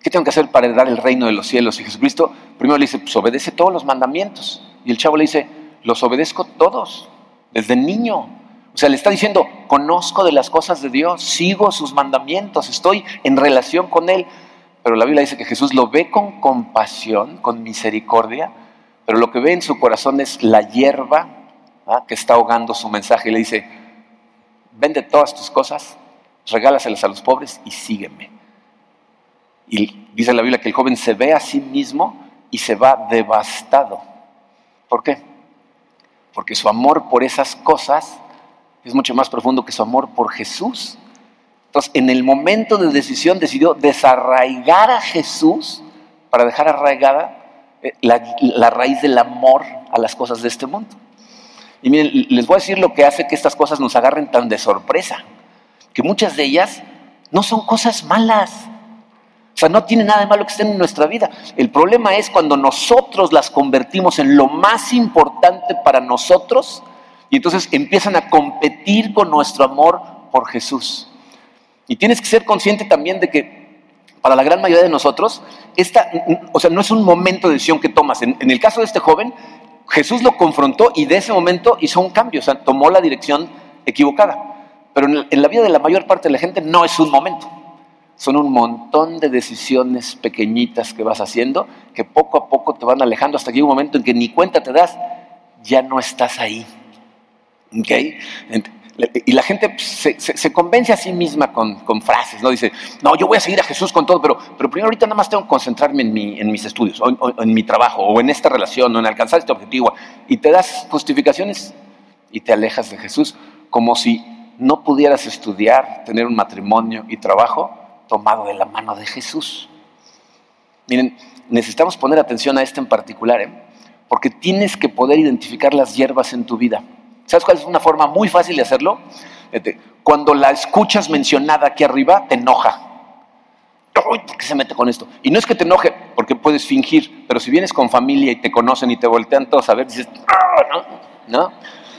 ¿qué tengo que hacer para heredar el reino de los cielos? Y Jesucristo primero le dice, pues obedece todos los mandamientos. Y el chavo le dice, los obedezco todos, desde niño. O sea, le está diciendo, conozco de las cosas de Dios, sigo sus mandamientos, estoy en relación con Él. Pero la Biblia dice que Jesús lo ve con compasión, con misericordia, pero lo que ve en su corazón es la hierba que está ahogando su mensaje y le dice, vende todas tus cosas, regálaselas a los pobres y sígueme. Y dice la Biblia que el joven se ve a sí mismo y se va devastado. ¿Por qué? Porque su amor por esas cosas es mucho más profundo que su amor por Jesús. Entonces, en el momento de decisión decidió desarraigar a Jesús para dejar arraigada eh, la raíz del amor a las cosas de este mundo. Y miren, les voy a decir lo que hace que estas cosas nos agarren tan de sorpresa, que muchas de ellas no son cosas malas. O sea, no tiene nada de malo que estén en nuestra vida. El problema es cuando nosotros las convertimos en lo más importante para nosotros y entonces empiezan a competir con nuestro amor por Jesús. Y tienes que ser consciente también de que para la gran mayoría de nosotros, esta, o sea, no es un momento de decisión que tomas. En, en el caso de este joven, Jesús lo confrontó y de ese momento hizo un cambio, o sea, tomó la dirección equivocada. Pero en la vida de la mayor parte de la gente no es un momento. Son un montón de decisiones pequeñitas que vas haciendo que poco a poco te van alejando hasta que llega un momento en que ni cuenta te das, ya no estás ahí. ¿Okay? Y la gente se, convence a sí misma con, frases, ¿no? Dice, no, yo voy a seguir a Jesús con todo, pero, pero primero ahorita nada más tengo que concentrarme en, mi, en mis estudios, o, en mi trabajo, o en esta relación, o en alcanzar este objetivo. Y te das justificaciones y te alejas de Jesús, como si no pudieras estudiar, tener un matrimonio y trabajo tomado de la mano de Jesús. Miren, necesitamos poner atención a esto en particular, ¿eh? porque tienes que poder identificar las hierbas en tu vida. ¿Sabes cuál es una forma muy fácil de hacerlo? Cuando la escuchas mencionada aquí arriba, te enoja. ¿por qué se mete con esto? Y no es que te enoje, porque puedes fingir, pero si vienes con familia y te conocen y te voltean todos a ver, dices, ah, ¿no? ¿no?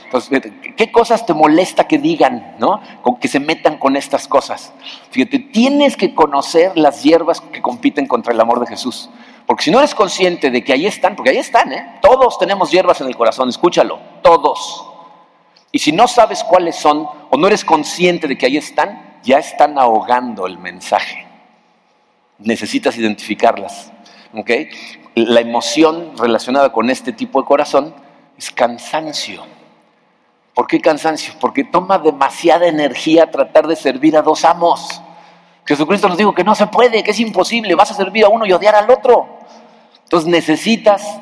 Entonces, ¿qué cosas te molesta que digan, ¿no? Que se metan con estas cosas. Fíjate, tienes que conocer las hierbas que compiten contra el amor de Jesús. Porque si no eres consciente de que ahí están, porque ahí están, ¿eh? Todos tenemos hierbas en el corazón, escúchalo, todos. Y si no sabes cuáles son o no eres consciente de que ahí están, ya están ahogando el mensaje. Necesitas identificarlas. ¿okay? La emoción relacionada con este tipo de corazón es cansancio. ¿Por qué cansancio? Porque toma demasiada energía tratar de servir a dos amos. Jesucristo nos dijo que no se puede, que es imposible, vas a servir a uno y odiar al otro. Entonces necesitas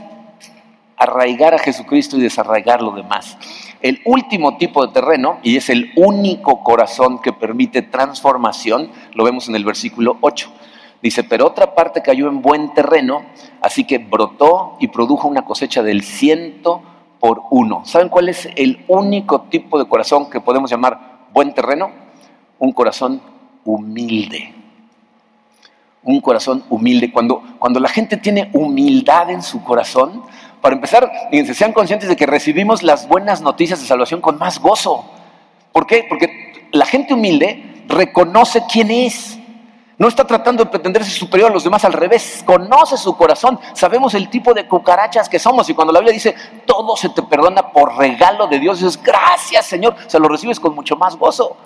arraigar a Jesucristo y desarraigar lo demás. El último tipo de terreno, y es el único corazón que permite transformación, lo vemos en el versículo 8. Dice, pero otra parte cayó en buen terreno, así que brotó y produjo una cosecha del ciento por uno. ¿Saben cuál es el único tipo de corazón que podemos llamar buen terreno? Un corazón humilde. Un corazón humilde. Cuando, cuando la gente tiene humildad en su corazón, para empezar, fíjense, sean conscientes de que recibimos las buenas noticias de salvación con más gozo. ¿Por qué? Porque la gente humilde reconoce quién es. No está tratando de pretenderse superior a los demás, al revés, conoce su corazón. Sabemos el tipo de cucarachas que somos y cuando la Biblia dice, todo se te perdona por regalo de Dios, dices, gracias Señor, o sea, lo recibes con mucho más gozo.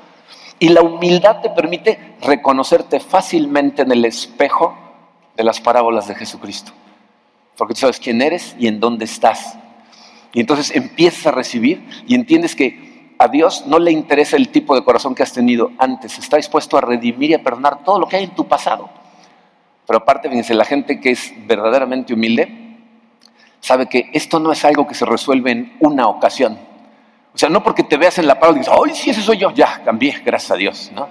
Y la humildad te permite reconocerte fácilmente en el espejo de las parábolas de Jesucristo porque tú sabes quién eres y en dónde estás. Y entonces empiezas a recibir y entiendes que a Dios no le interesa el tipo de corazón que has tenido antes, está dispuesto a redimir y a perdonar todo lo que hay en tu pasado. Pero aparte, fíjense, la gente que es verdaderamente humilde sabe que esto no es algo que se resuelve en una ocasión. O sea, no porque te veas en la palabra y dices, ¡ay, sí, ese soy yo! Ya, cambié, gracias a Dios, ¿no?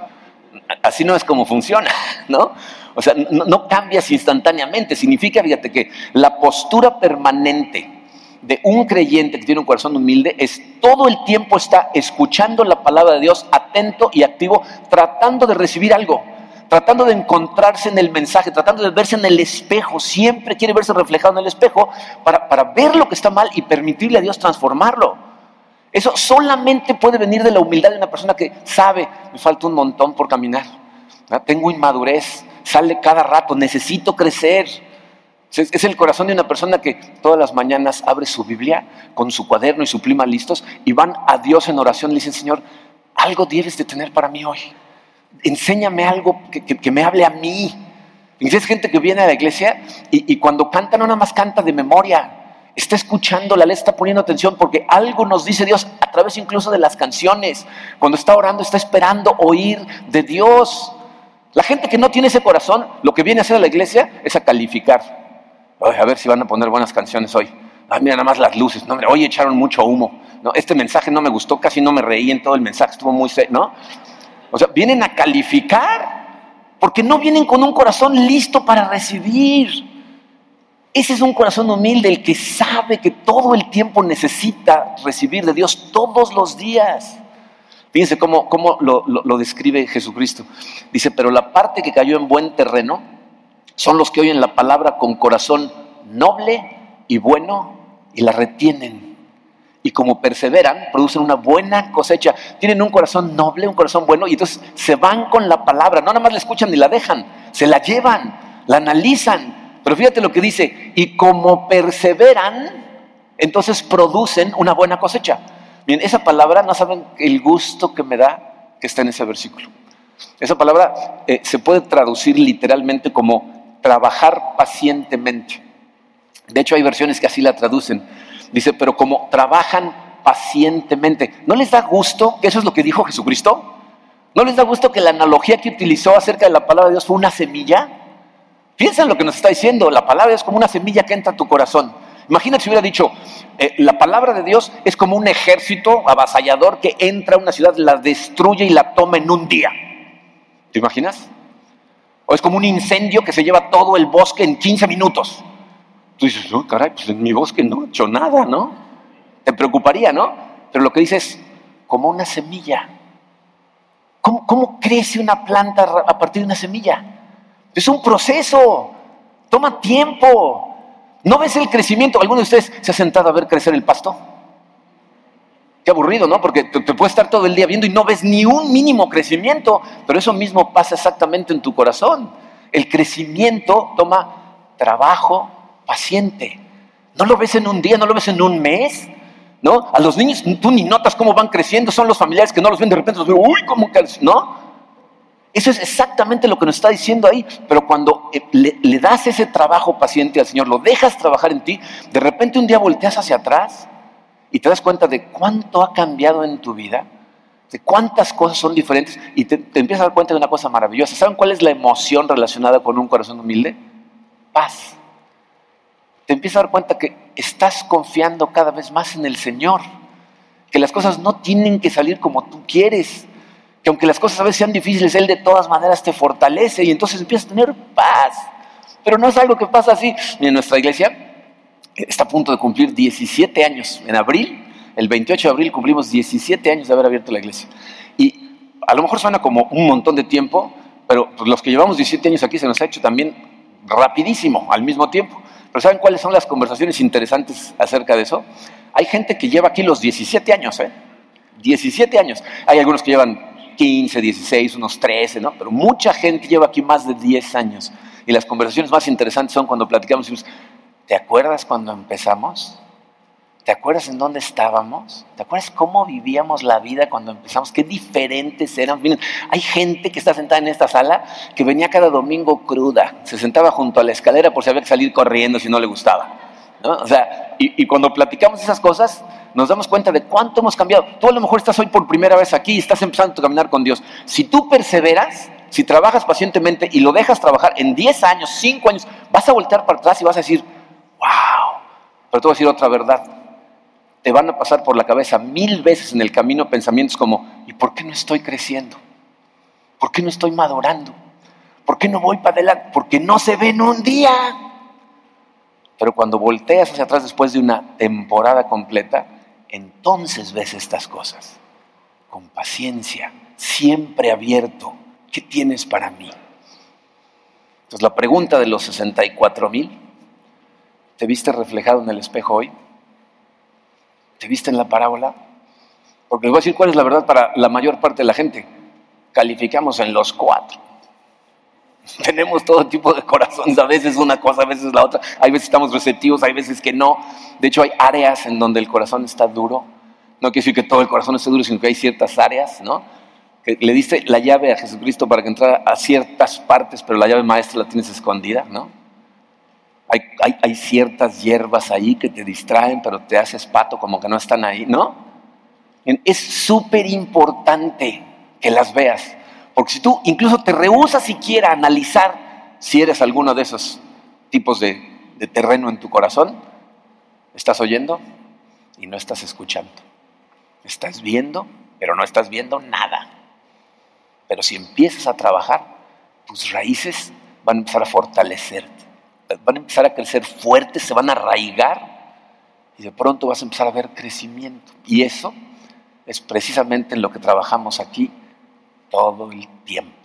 Así no es como funciona, ¿no? O sea, no, cambias instantáneamente. Significa, fíjate, que la postura permanente de un creyente que tiene un corazón humilde es todo el tiempo está escuchando la palabra de Dios, atento y activo, tratando de recibir algo, tratando de encontrarse en el mensaje, tratando de verse en el espejo, siempre quiere verse reflejado en el espejo para, para ver lo que está mal y permitirle a Dios transformarlo. Eso solamente puede venir de la humildad de una persona que sabe, me falta un montón por caminar, tengo inmadurez, sale cada rato, necesito crecer. Es el corazón de una persona que todas las mañanas abre su Biblia con su cuaderno y su pluma listos y van a Dios en oración y le dicen, Señor, algo debes de tener para mí hoy. Enséñame algo que, me hable a mí. Y es gente que viene a la iglesia y, y, cuando canta no nada más canta de memoria, está escuchando, la ley está poniendo atención porque algo nos dice Dios a través incluso de las canciones. Cuando está orando está esperando oír de Dios. La gente que no tiene ese corazón, lo que viene a hacer a la iglesia es a calificar. a ver si van a poner buenas canciones hoy. Ay, mira nada más las luces. No, hoy echaron mucho humo. No, este mensaje no me gustó, casi no me reí en todo el mensaje, estuvo muy ¿no? O sea, vienen a calificar porque no vienen con un corazón listo para recibir. Ese es un corazón humilde, el que sabe que todo el tiempo necesita recibir de Dios todos los días. Fíjense cómo, lo, describe Jesucristo. Dice, pero la parte que cayó en buen terreno son los que oyen la palabra con corazón noble y bueno y la retienen. Y como perseveran, producen una buena cosecha. Tienen un corazón noble, un corazón bueno, y entonces se van con la palabra. No nada más la escuchan ni la dejan, se la llevan, la analizan. Pero fíjate lo que dice, y como perseveran, entonces producen una buena cosecha. Bien, esa palabra no saben el gusto que me da que está en ese versículo. Esa palabra eh, se puede traducir literalmente como trabajar pacientemente. De hecho, hay versiones que así la traducen. Dice, pero como trabajan pacientemente. ¿No les da gusto que eso es lo que dijo Jesucristo? ¿No les da gusto que la analogía que utilizó acerca de la palabra de Dios fue una semilla? Piensa en lo que nos está diciendo. La palabra es como una semilla que entra a tu corazón. Imagínate si hubiera dicho, eh, la palabra de Dios es como un ejército avasallador que entra a una ciudad, la destruye y la toma en un día. ¿Te imaginas? O es como un incendio que se lleva todo el bosque en 15 minutos. Tú dices, no, caray, pues en mi bosque no he hecho nada, ¿no? Te preocuparía, ¿no? Pero lo que dices, como una semilla. ¿Cómo, ¿Cómo crece una planta a partir de una semilla? Es un proceso, toma tiempo. ¿No ves el crecimiento? ¿Alguno de ustedes se ha sentado a ver crecer el pasto? Qué aburrido, ¿no? Porque te, puedes estar todo el día viendo y no ves ni un mínimo crecimiento, pero eso mismo pasa exactamente en tu corazón. El crecimiento toma trabajo paciente. No lo ves en un día, no lo ves en un mes, ¿no? A los niños tú ni notas cómo van creciendo, son los familiares que no los ven de repente, los ven, uy, cómo ¿no? Eso es exactamente lo que nos está diciendo ahí. Pero cuando eh, le, das ese trabajo paciente al Señor, lo dejas trabajar en ti, de repente un día volteas hacia atrás y te das cuenta de cuánto ha cambiado en tu vida, de cuántas cosas son diferentes y te, te empiezas a dar cuenta de una cosa maravillosa. ¿Saben cuál es la emoción relacionada con un corazón humilde? Paz. Te empiezas a dar cuenta que estás confiando cada vez más en el Señor, que las cosas no tienen que salir como tú quieres que aunque las cosas a veces sean difíciles, Él de todas maneras te fortalece y entonces empiezas a tener paz. Pero no es algo que pasa así. Mira, nuestra iglesia está a punto de cumplir 17 años. En abril, el 28 de abril, cumplimos 17 años de haber abierto la iglesia. Y a lo mejor suena como un montón de tiempo, pero pues, los que llevamos 17 años aquí se nos ha hecho también rapidísimo al mismo tiempo. Pero ¿saben cuáles son las conversaciones interesantes acerca de eso? Hay gente que lleva aquí los 17 años, ¿eh? 17 años. Hay algunos que llevan 15, 16, unos 13, ¿no? Pero mucha gente lleva aquí más de 10 años. Y las conversaciones más interesantes son cuando platicamos y decimos, ¿te acuerdas cuando empezamos? ¿Te acuerdas en dónde estábamos? ¿Te acuerdas cómo vivíamos la vida cuando empezamos? Qué diferentes eran. Miren, hay gente que está sentada en esta sala que venía cada domingo cruda. Se sentaba junto a la escalera por si había que salir corriendo si no le gustaba. O sea, y, cuando platicamos esas cosas, nos damos cuenta de cuánto hemos cambiado. Tú a lo mejor estás hoy por primera vez aquí y estás empezando a caminar con Dios. Si tú perseveras, si trabajas pacientemente y lo dejas trabajar en 10 años, 5 años, vas a voltear para atrás y vas a decir, wow. Pero te voy a decir otra verdad. Te van a pasar por la cabeza mil veces en el camino pensamientos como, ¿y por qué no estoy creciendo? ¿Por qué no estoy madurando? ¿Por qué no voy para adelante? Porque no se ve en un día. Pero cuando volteas hacia atrás después de una temporada completa, entonces ves estas cosas. Con paciencia, siempre abierto. ¿Qué tienes para mí? Entonces la pregunta de los 64 mil, ¿te viste reflejado en el espejo hoy? ¿Te viste en la parábola? Porque les voy a decir cuál es la verdad para la mayor parte de la gente. Calificamos en los cuatro. Tenemos todo tipo de corazones, a veces una cosa, a veces la otra. Hay veces estamos receptivos, hay veces que no. De hecho, hay áreas en donde el corazón está duro. No quiere decir que todo el corazón esté duro, sino que hay ciertas áreas, ¿no? Que le diste la llave a Jesucristo para que entrara a ciertas partes, pero la llave maestra la tienes escondida, ¿no? Hay, hay, hay ciertas hierbas ahí que te distraen, pero te haces pato como que no están ahí, ¿no? Es súper importante que las veas. Porque si tú incluso te rehusas siquiera a analizar si eres alguno de esos tipos de, terreno en tu corazón, estás oyendo y no estás escuchando. Estás viendo, pero no estás viendo nada. Pero si empiezas a trabajar, tus raíces van a empezar a fortalecerte, van a empezar a crecer fuertes, se van a arraigar y de pronto vas a empezar a ver crecimiento. Y eso es precisamente en lo que trabajamos aquí todo el tiempo.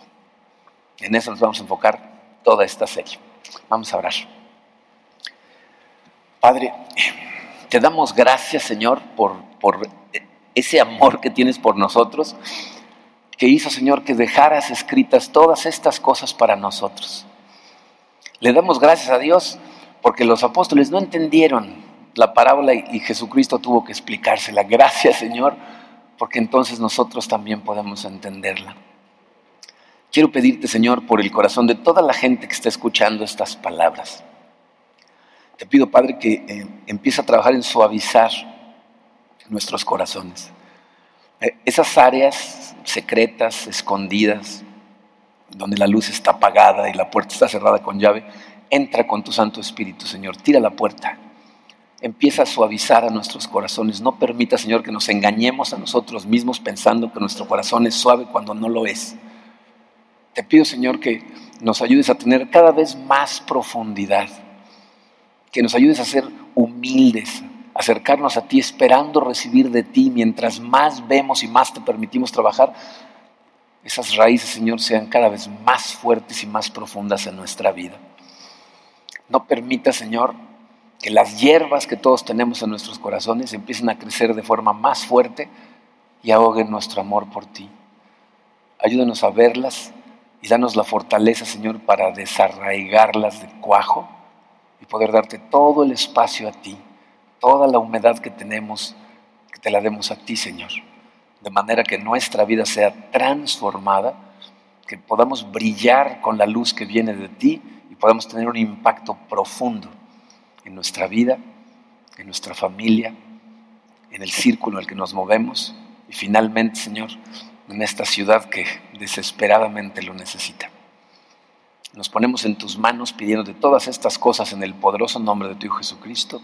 En eso nos vamos a enfocar toda esta serie. Vamos a orar. Padre, te damos gracias, Señor, por, por ese amor que tienes por nosotros, que hizo, Señor, que dejaras escritas todas estas cosas para nosotros. Le damos gracias a Dios porque los apóstoles no entendieron la parábola y Jesucristo tuvo que explicársela. Gracias, Señor porque entonces nosotros también podemos entenderla. quiero pedirte, Señor, por el corazón de toda la gente que está escuchando estas palabras. Te pido, Padre, que eh, empiece a trabajar en suavizar nuestros corazones. Eh, esas áreas secretas, escondidas, donde la luz está apagada y la puerta está cerrada con llave, entra con tu Santo Espíritu, Señor. Tira la puerta. Empieza a suavizar a nuestros corazones. No permita, Señor, que nos engañemos a nosotros mismos pensando que nuestro corazón es suave cuando no lo es. Te pido, Señor, que nos ayudes a tener cada vez más profundidad, que nos ayudes a ser humildes, acercarnos a ti esperando recibir de ti mientras más vemos y más te permitimos trabajar, esas raíces, Señor, sean cada vez más fuertes y más profundas en nuestra vida. No permita, Señor, que las hierbas que todos tenemos en nuestros corazones empiecen a crecer de forma más fuerte y ahoguen nuestro amor por ti. Ayúdanos a verlas y danos la fortaleza, Señor, para desarraigarlas de cuajo y poder darte todo el espacio a ti, toda la humedad que tenemos, que te la demos a ti, Señor, de manera que nuestra vida sea transformada, que podamos brillar con la luz que viene de ti y podamos tener un impacto profundo en nuestra vida, en nuestra familia, en el círculo en que nos movemos y finalmente, Señor, en esta ciudad que desesperadamente lo necesita. Nos ponemos en tus manos pidiéndote todas estas cosas en el poderoso nombre de tu Hijo Jesucristo.